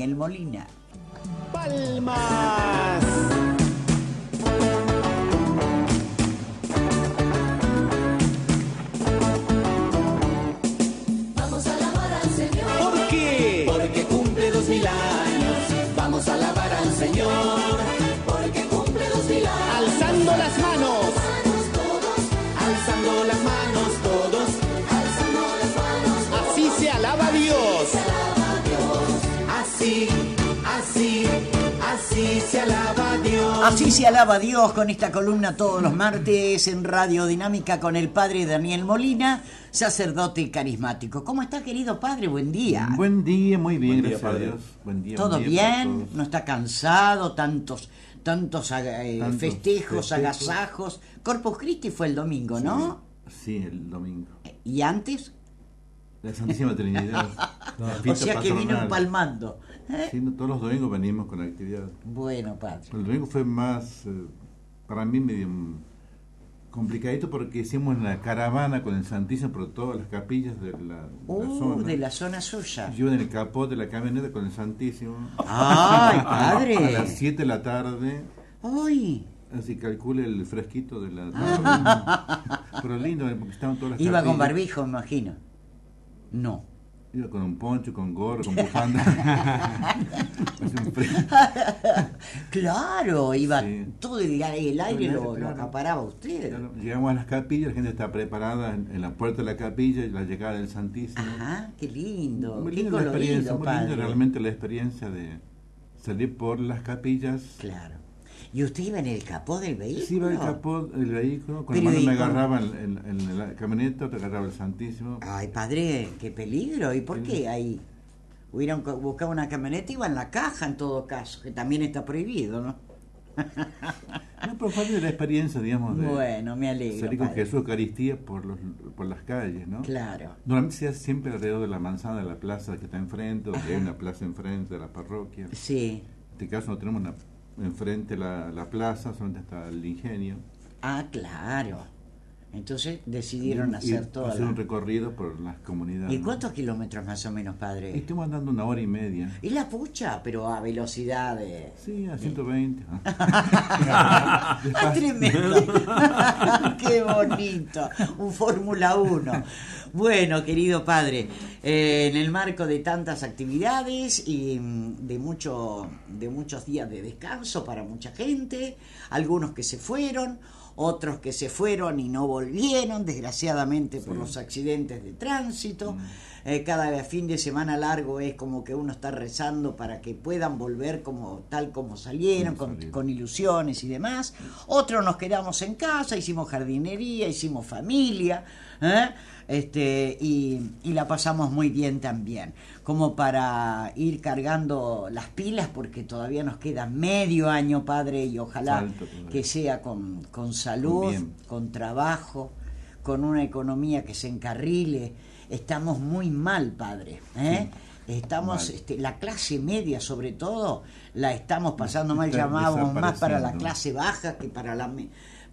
Daniel Molina. Palmas. Así, así, así se alaba a Dios. Así se alaba Dios con esta columna todos los martes en Radio Dinámica con el padre Daniel Molina, sacerdote carismático. ¿Cómo está, querido padre? Buen día. Buen día, muy bien, Buen día, gracias a. Dios. Buen día. ¿Todo buen día para bien? ¿No está cansado? Tantos, tantos eh, Tantos festejos, festejos. agasajos. Corpus Christi fue el domingo, ¿no? Sí, el domingo. ¿Y antes? La Santísima Trinidad. La O sea que vino empalmando. ¿eh? Sí, todos los domingos venimos con la actividad. Bueno, padre. El domingo fue más, eh, para mí, medio complicadito porque hicimos la caravana con el Santísimo por todas las capillas de la, de la Uh, zona. de la zona suya. Yo en el capó de la camioneta con el Santísimo. ¡Ay, A padre! las 7 de la tarde. ¡Ay! Así calcule el fresquito de la tarde. Pero lindo, eh, porque estaban todas las Iba con capillas. barbijo, me imagino. No. Iba con un poncho, con gorro, con bufanda. Claro, iba Sí. todo el, el aire lo, lo acaparaba usted. Claro, Llegamos a las capillas, la gente está preparada en, en la puerta de la capilla y la llegada del Santísimo. Ajá, qué lindo. Muy qué linda la experiencia, muy linda realmente la experiencia de salir por las capillas. Claro. ¿Y usted iba en el capó del vehículo? Sí, iba el capó del vehículo, con Pero la mano ¿y me agarraba en, en- en la camioneta, te agarraba el Santísimo. Ay, padre, qué peligro. ¿Y por qué ahí? Hubieran buscado una camioneta, iba en la caja en todo caso, que también está prohibido, ¿no? No, pero parte de la experiencia, digamos, de Bueno, me alegro. salir con padre. Jesús Eucaristía por, los, por las calles, ¿no? Claro. Normalmente se hace siempre alrededor de la manzana de la plaza que está enfrente, donde hay una plaza enfrente de la parroquia. Sí. En este caso no tenemos una, enfrente la, la plaza, solamente está el ingenio. Ah, claro. Entonces decidieron hacer y toda hacer la... un recorrido por las comunidades. ¿Y cuántos kilómetros más o menos, padre? Estuvimos andando una hora y media. Y la pucha, pero a velocidad de... Sí, a 120. ¿no? ¡Ah, tremendo! ¡Qué bonito! Un Fórmula 1. Bueno, querido padre, eh, en el marco de tantas actividades y mm, de, mucho, de muchos días de descanso para mucha gente, algunos que se fueron, otros que se fueron y no volvieron, desgraciadamente por los accidentes de tránsito. Eh, cada fin de semana largo es como que uno está rezando para que puedan volver como tal como salieron, Como con, ilusiones y demás. Otros nos quedamos en casa, hicimos jardinería, hicimos familia, ¿eh? este, y, y la pasamos muy bien también. Como para ir cargando las pilas, porque todavía nos queda medio año, padre, y ojalá que sea con, con salud, bien. con trabajo, con una economía que se encarrile. Estamos muy mal, padre. ¿eh? Estamos, Mal. este, la clase media sobre todo, la estamos pasando mal, llamábamos más para la clase baja que para la,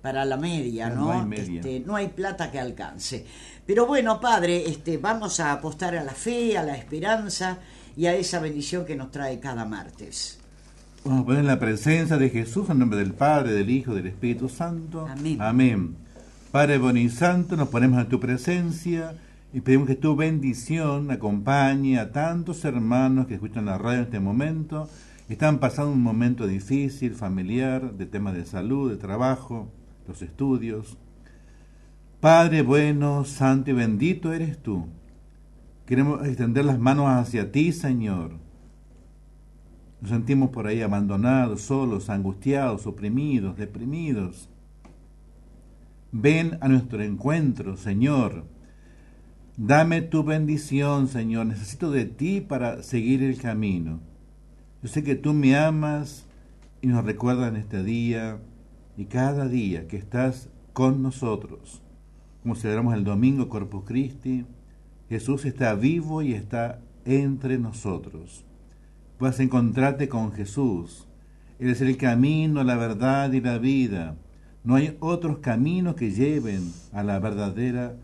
para la media, No ¿no? hay media. Este, no hay plata que alcance. Pero bueno, padre, este, vamos a apostar a la fe, a la esperanza y a esa bendición que nos trae cada martes. Vamos a poner en la presencia de Jesús en nombre del Padre, del Hijo, del Espíritu Santo. Amén. Amén. Padre bueno y santo, nos ponemos en tu presencia y pedimos que tu bendición acompañe a tantos hermanos que escuchan la radio en este momento. Están pasando un momento difícil, familiar, de temas de salud, de trabajo, los estudios. Padre bueno, santo y bendito eres tú. Queremos extender las manos hacia ti, Señor. Nos sentimos por ahí abandonados, solos, angustiados, oprimidos, deprimidos. Ven a nuestro encuentro, Señor. Dame tu bendición, Señor. Necesito de ti para seguir el camino. Yo sé que tú me amas y nos recuerdas en este día y cada día que estás con nosotros. Como celebramos el domingo Corpus Christi, Jesús está vivo y está entre nosotros. Puedes encontrarte con Jesús. Él es el camino, la verdad y la vida. No hay otros caminos que lleven a la verdadera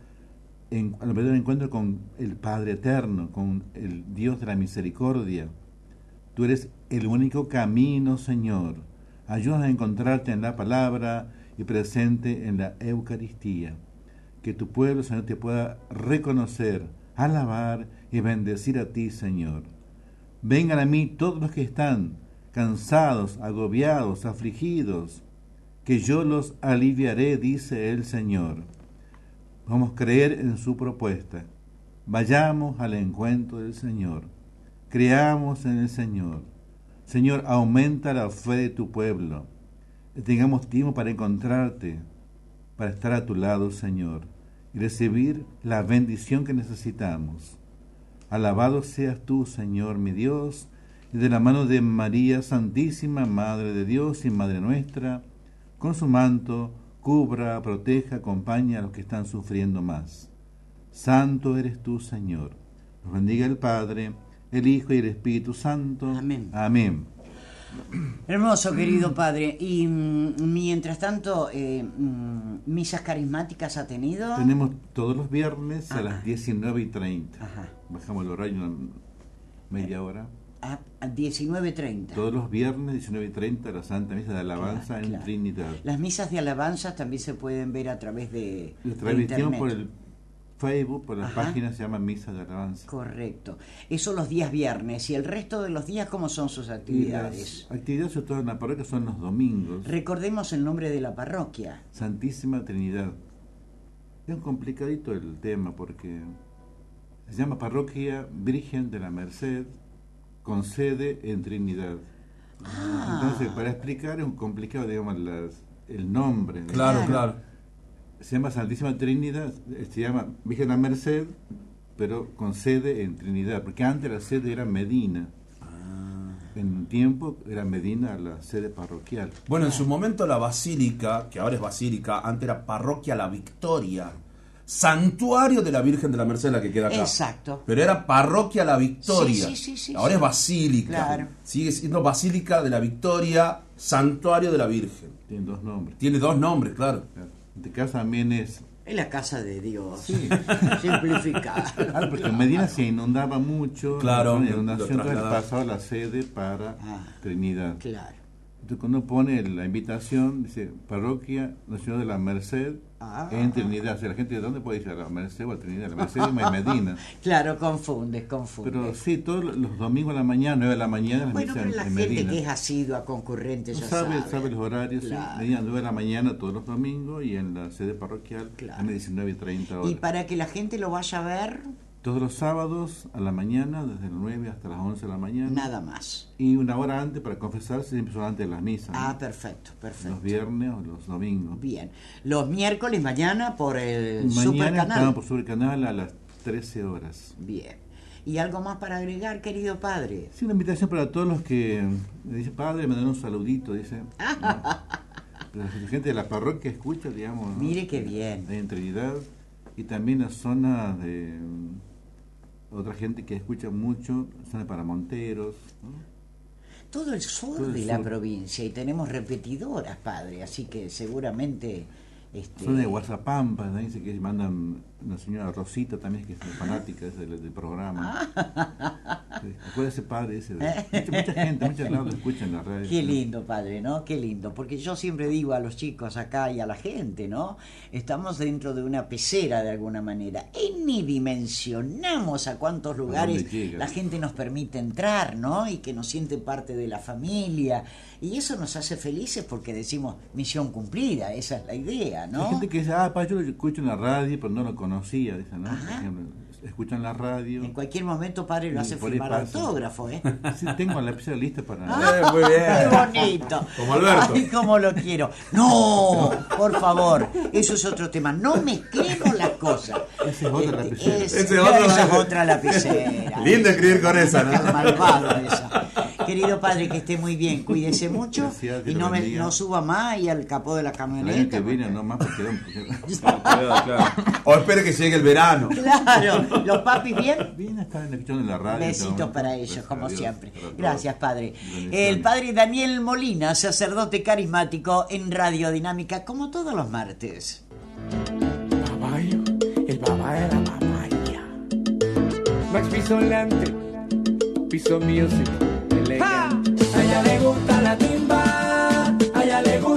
en- al verdadero encuentro con el Padre eterno, con el Dios de la misericordia. Tú eres el único camino, Señor. Ayúdanos a encontrarte en la palabra y presente en la Eucaristía. Que tu pueblo, Señor, te pueda reconocer, alabar y bendecir a ti, Señor. Vengan a mí todos los que están cansados, agobiados, afligidos, que yo los aliviaré, dice el Señor. Vamos a creer en su propuesta. Vayamos al encuentro del Señor. Creamos en el Señor. Señor, aumenta la fe de tu pueblo. Tengamos tiempo para encontrarte, para estar a tu lado, Señor, y recibir la bendición que necesitamos. Alabado seas tú, Señor, mi Dios, y de la mano de María Santísima, Madre de Dios y Madre nuestra, con su manto, cubra, proteja, acompaña a los que están sufriendo más. Santo eres tú, Señor. Nos bendiga el Padre, el Hijo y el Espíritu Santo. Amén. Amén. Hermoso, querido padre. Y mm, mientras tanto, eh, mm, ¿misas carismáticas ha tenido? Tenemos todos los viernes a las 19 y 30. Ajá. Bajamos el horario una media hora. A, a 19.30. Todos los viernes, 19 y 30, la Santa Misa de Alabanza Claro, en claro. Trinidad. Las misas de alabanza también se pueden ver a través de, La de transmisión internet. por el Facebook, por la Ajá. página se llama Misa de Alabanza. Correcto. Eso los días viernes. ¿Y el resto de los días cómo son sus actividades? las actividades, sobre todo en la parroquia, son los domingos. Recordemos el nombre de la parroquia. Santísima Trinidad. Es un complicadito el tema porque se llama Parroquia Virgen de la Merced con sede en Trinidad. Ah. Entonces, para explicar es un complicado, digamos, las- el nombre. ¿no? Claro, Claro. claro. Se llama Santísima Trinidad, eh, se llama Virgen de la Merced, pero con sede en Trinidad, porque antes la sede era Medina. En un tiempo era Medina la sede parroquial. Bueno, en su momento la basílica, que ahora es basílica, antes era parroquia La Victoria, santuario de la Virgen de la Merced, la que queda acá. Exacto. Pero era parroquia La Victoria. Sí, sí, sí, sí, ahora sí. es basílica. Claro. Sigue siendo basílica de la Victoria, santuario de la Virgen. Tiene dos nombres. Tiene dos nombres, claro. Claro. En este caso también es Es la casa de Dios. Sí. Simplificado. Ah, porque en Medina se inundaba mucho, Claro, la inundación, pasaba la sede para Ah. Trinidad. Claro. Entonces cuando pone la invitación, dice Parroquia Nacional de la Merced Ah. en Trinidad. Sea, la gente de dónde puede ir a la Merced o a Trinidad. La Merced en Medina. Claro, confundes, confundes. Pero sí, todos los domingos a la mañana, 9 de la mañana, las bueno, misas pero la en, en gente Medina. que es asidua, concurrente, ya sabe, sabe. sabe los horarios, Claro. sí. Medina 9 de la mañana todos los domingos y en la sede parroquial Claro. a las 19 y 30 horas. Y para que la gente lo vaya a ver, Todos los sábados a la mañana, desde las 9 hasta las 11 de la mañana. nada más. Y una hora antes para confesarse, siempre son antes de las misas. ¿no? Ah, perfecto, perfecto. los viernes o los domingos. Bien. Los miércoles mañana por el Mañana supercanal. estamos por Supercanal a las 13 horas. Bien. ¿Y algo más para agregar, querido padre? Sí, una invitación para todos los que me dicen, padre, me dan un saludito, dice. ¿no? La gente de la parroquia escucha, digamos. ¿no? Mire qué bien. En Trinidad. Y también la zona de otra gente que escucha mucho, zona para Monteros. ¿no? Todo el sur Todo el de la sur. provincia y tenemos repetidoras, padre, así que seguramente... Este, Zona de Guazapampa, ¿no? dice que mandan una señora Rosita también, que es fanática del, del programa. Sí, Acuérdese, padre, ese. mucha, mucha gente, muchos lados lo escuchan en la radio. Qué lindo, padre, ¿no? Qué lindo. Porque yo siempre digo a los chicos acá y a la gente, ¿no? Estamos dentro de una pecera de alguna manera. Y ni dimensionamos a cuántos lugares la gente nos permite entrar, ¿no? Y que nos siente parte de la familia. Y eso nos hace felices porque decimos misión cumplida, esa es la idea, ¿no? Hay gente que dice, ah, pa, yo lo escucho en la radio, pero no lo conocía, dice, ¿no? Por Ajá. ejemplo, escuchan la radio. En cualquier momento, padre, lo hace firmar autógrafo, ¿eh? Sí, tengo la lapicera lista para... Eh, muy bien. ¡Qué bonito! Como Alberto. ¡Ay, cómo lo quiero! ¡No! Por favor, eso es otro tema. No mezclemos las cosas. Esa es otra Este, lapicera. es- Esa es otra esa es lapicera. otra lapicera. Lindo escribir con esa, ¿no? malvado esa. Querido padre, que esté muy bien, cuídese mucho Gracias, y no, me, no suba más y al capó de la El año camioneta. que viene, porque- no más porque... Claro, claro. O espere que llegue el verano. Claro, los papis bien. Bien, están escuchando en la radio. Besitos para ellos, Gracias como Dios, siempre. Gracias, padre. El padre Daniel Molina, sacerdote carismático en Radio Dinámica, como todos los martes. Babayo, el baba era babaya. Max Pisolante, Piso Music, a ella le gusta la timba, a ella le gusta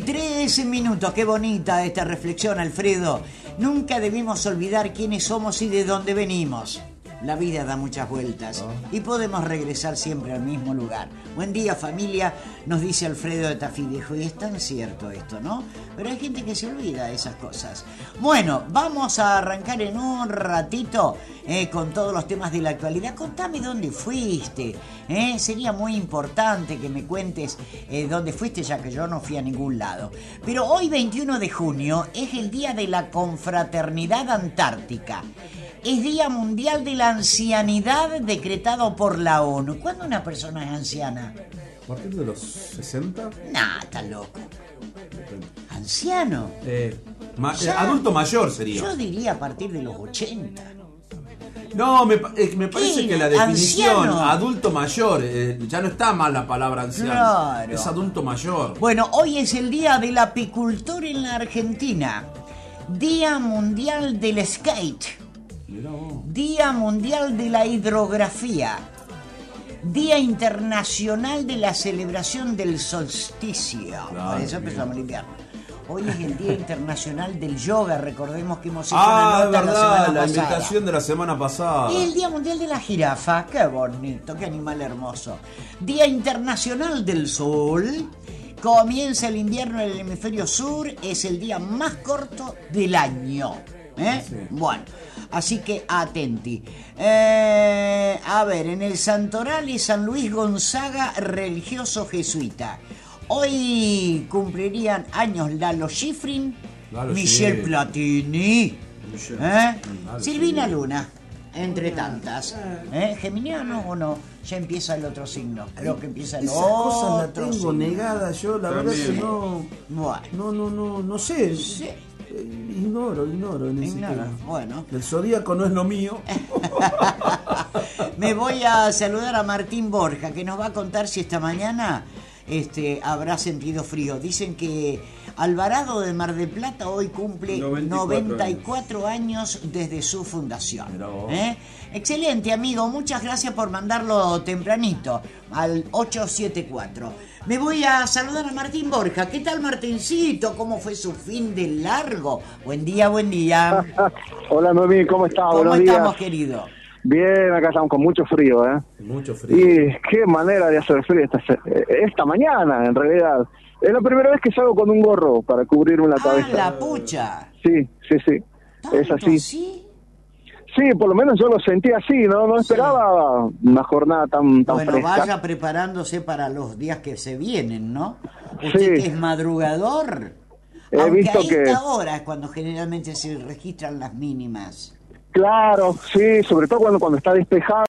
43 minutos. Qué bonita esta reflexión, Alfredo. Nunca debemos olvidar quiénes somos y de dónde venimos. La vida da muchas vueltas y podemos regresar siempre al mismo lugar. Buen día familia, nos dice Alfredo de Tafidejo. Y es tan cierto esto, ¿no? Pero hay gente que se olvida de esas cosas. Bueno, vamos a arrancar en un ratito eh, con todos los temas de la actualidad. Contame dónde fuiste. ¿eh? Sería muy importante que me cuentes eh, dónde fuiste, ya que yo no fui a ningún lado. Pero hoy 21 de junio es el día de la confraternidad antártica. Es Día Mundial de la Ancianidad decretado por la ONU. ¿Cuándo una persona es anciana? ¿A partir de los 60? Nah, está loco. ¿Anciano? Eh, ma- Ya. adulto mayor sería. Yo diría a partir de los 80. No, me, eh, me parece ¿Qué? que la definición Anciano. adulto mayor, eh, ya no está mal la palabra anciano. Claro. Es adulto mayor. Bueno, hoy es el Día del Apicultor en la Argentina. Día Mundial del Skate. Día Mundial de la Hidrografía. Día Internacional de la Celebración del Solsticio. Claro, Por eso empezamos el invierno. Hoy es el Día Internacional del Yoga. Recordemos que hemos hecho Ah, una nota la semana la pasada. invitación de la semana pasada. Y el Día Mundial de la Jirafa, qué bonito, qué animal hermoso. Día Internacional del Sol. Comienza el invierno en el hemisferio sur, es el día más corto del año. ¿eh? Sí. Bueno, así que atenti. Eh, a ver, en el Santoral es San Luis Gonzaga, religioso jesuita. Hoy cumplirían años Lalo Schifrin, Lalo Michel. Platini, Michel. ¿eh? Lalo Silvina Luna, entre tantas. ¿Eh? ¿Geminiano o no? Ya empieza el otro signo. Creo que empieza el Esas cosas las otro tengo signo. negadas yo, la verdad que no, Bueno, no, no, no, no sé. Sí. Eh, Ignoro, ignoro en ese ignora. tema. Bueno, El zodíaco no es lo mío. me voy a saludar a Martín Borja, que nos va a contar si esta mañana este, habrá sentido frío. Dicen que Alvarado de Mar del Plata hoy cumple 94, 94 años desde su fundación. ¿Eh? Excelente, amigo. Muchas gracias por mandarlo tempranito al 874. Me voy a saludar a Martín Borja. ¿Qué tal, Martincito? ¿Cómo fue su fin de largo? Buen día, buen día. Hola Noemí, ¿cómo estás? ¿Cómo Buenos estamos, días. querido? Bien, acá estamos con mucho frío, ¿eh? Mucho frío. Y qué manera de hacer frío esta, eh, esta mañana, en realidad. Es la primera vez que salgo con un gorro para cubrirme la Ah, cabeza. la pucha. Sí, sí, sí. Es ¿Tanto así. sí? Sí, por lo menos yo lo sentí así, ¿no? No esperaba una jornada tan, tan Bueno, fresca. vaya preparándose para los días que se vienen, ¿no? Usted Sí. que es madrugador. He Aunque visto a esta que- hora es cuando generalmente se registran las mínimas. Claro, sí, sobre todo cuando, cuando está despejado.